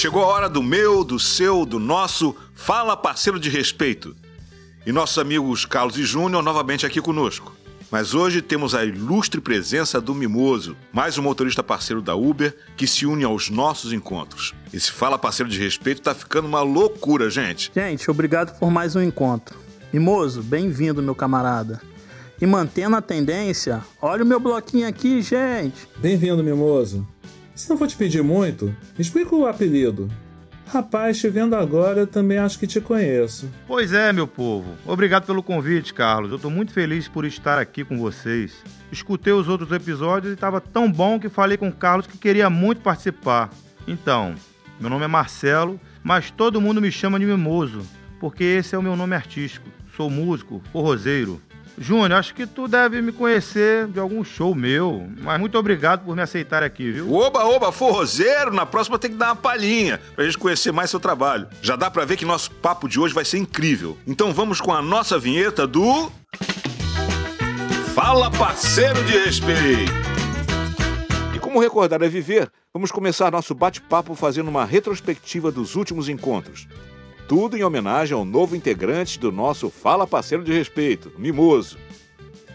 Chegou a hora do meu, do seu, do nosso Fala Parceiro de Respeito. E nossos amigos Carlos e Júnior novamente aqui conosco. Mas hoje temos a ilustre presença do Mimoso, mais um motorista parceiro da Uber que se une aos nossos encontros. Esse Fala Parceiro de Respeito tá ficando uma loucura, gente. Gente, obrigado por mais um encontro. Mimoso, bem-vindo, meu camarada. E mantendo a tendência, olha o meu bloquinho aqui, gente. Bem-vindo, Mimoso. Se não for te pedir muito, explica o apelido. Rapaz, te vendo agora, também acho que te conheço. Pois é, meu povo. Obrigado pelo convite, Carlos. Eu tô muito feliz por estar aqui com vocês. Escutei os outros episódios e estava tão bom que falei com o Carlos que queria muito participar. Então, meu nome é Marcelo, mas todo mundo me chama de Mimoso, porque esse é o meu nome artístico. Sou músico, forrozeiro. Júnior, acho que tu deve me conhecer de algum show meu, mas muito obrigado por me aceitar aqui, viu? Oba, oba, forrozeiro, na próxima tem que dar uma palhinha pra gente conhecer mais seu trabalho. Já dá pra ver que nosso papo de hoje vai ser incrível. Então vamos com a nossa vinheta do. Fala Parceiro de Respeito! E como recordar é viver, vamos começar nosso bate-papo fazendo uma retrospectiva dos últimos encontros. Tudo em homenagem ao novo integrante do nosso Fala Parceiro de Respeito, Mimoso.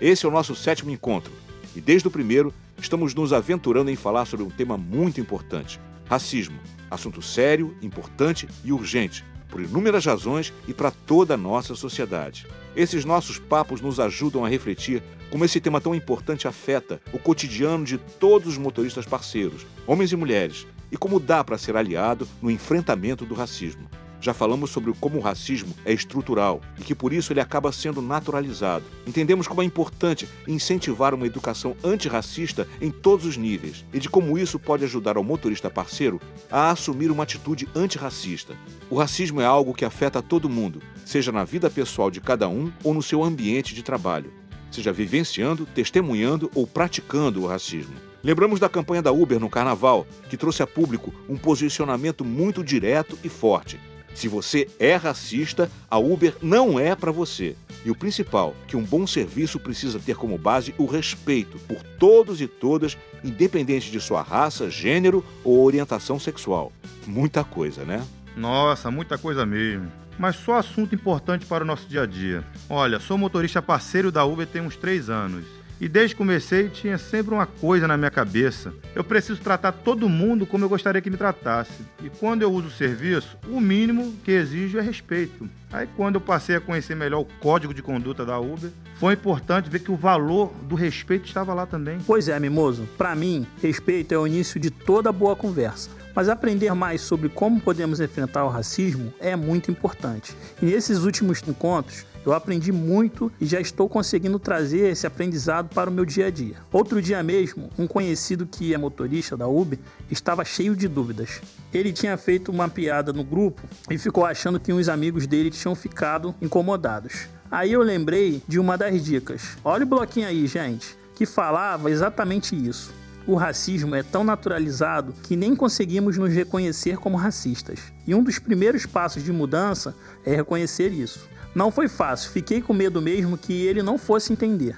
Esse é o nosso sétimo encontro e desde o primeiro estamos nos aventurando em falar sobre um tema muito importante: racismo. Assunto sério, importante e urgente, por inúmeras razões e para toda a nossa sociedade. Esses nossos papos nos ajudam a refletir como esse tema tão importante afeta o cotidiano de todos os motoristas parceiros, homens e mulheres, e como dá para ser aliado no enfrentamento do racismo. Já falamos sobre como o racismo é estrutural e que por isso ele acaba sendo naturalizado. Entendemos como é importante incentivar uma educação antirracista em todos os níveis e de como isso pode ajudar ao motorista parceiro a assumir uma atitude antirracista. O racismo é algo que afeta todo mundo, seja na vida pessoal de cada um ou no seu ambiente de trabalho, seja vivenciando, testemunhando ou praticando o racismo. Lembramos da campanha da Uber no Carnaval, que trouxe a público um posicionamento muito direto e forte se você é racista, a Uber não é para você. E o principal, que um bom serviço precisa ter como base o respeito por todos e todas, independente de sua raça, gênero ou orientação sexual. Muita coisa, né? Nossa, muita coisa mesmo. Mas só assunto importante para o nosso dia a dia. Olha, sou motorista parceiro da Uber tem uns três anos. E desde que comecei tinha sempre uma coisa na minha cabeça. Eu preciso tratar todo mundo como eu gostaria que me tratasse. E quando eu uso o serviço, o mínimo que exijo é respeito. Aí quando eu passei a conhecer melhor o código de conduta da Uber, foi importante ver que o valor do respeito estava lá também. Pois é, Mimoso. Para mim, respeito é o início de toda boa conversa. Mas aprender mais sobre como podemos enfrentar o racismo é muito importante. E nesses últimos encontros, eu aprendi muito e já estou conseguindo trazer esse aprendizado para o meu dia a dia. Outro dia mesmo, um conhecido que é motorista da Uber estava cheio de dúvidas. Ele tinha feito uma piada no grupo e ficou achando que uns amigos dele tinham ficado incomodados. Aí eu lembrei de uma das dicas. Olha o bloquinho aí, gente, que falava exatamente isso. O racismo é tão naturalizado que nem conseguimos nos reconhecer como racistas. E um dos primeiros passos de mudança é reconhecer isso. Não foi fácil, fiquei com medo mesmo que ele não fosse entender.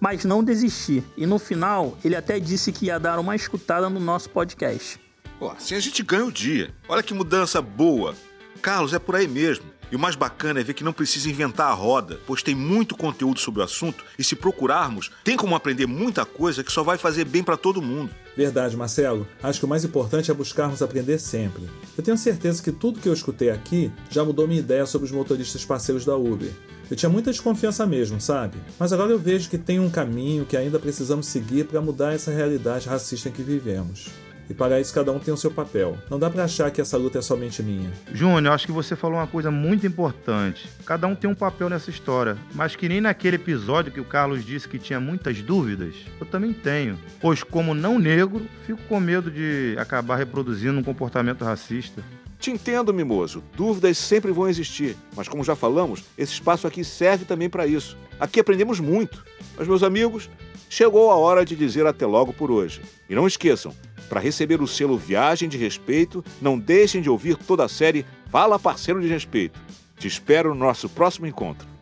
Mas não desisti, e no final ele até disse que ia dar uma escutada no nosso podcast. Pô, assim a gente ganha o dia. Olha que mudança boa. Carlos, é por aí mesmo. E o mais bacana é ver que não precisa inventar a roda, pois tem muito conteúdo sobre o assunto e se procurarmos, tem como aprender muita coisa que só vai fazer bem para todo mundo. Verdade, Marcelo. Acho que o mais importante é buscarmos aprender sempre. Eu tenho certeza que tudo que eu escutei aqui já mudou minha ideia sobre os motoristas parceiros da Uber. Eu tinha muita desconfiança mesmo, sabe? Mas agora eu vejo que tem um caminho que ainda precisamos seguir para mudar essa realidade racista em que vivemos. E para isso cada um tem o seu papel. Não dá para achar que essa luta é somente minha. Júnior, acho que você falou uma coisa muito importante. Cada um tem um papel nessa história, mas que nem naquele episódio que o Carlos disse que tinha muitas dúvidas, eu também tenho. Pois como não negro, fico com medo de acabar reproduzindo um comportamento racista. Te entendo, mimoso. Dúvidas sempre vão existir, mas como já falamos, esse espaço aqui serve também para isso. Aqui aprendemos muito. Mas meus amigos, chegou a hora de dizer até logo por hoje. E não esqueçam, para receber o selo Viagem de Respeito, não deixem de ouvir toda a série Fala Parceiro de Respeito. Te espero no nosso próximo encontro.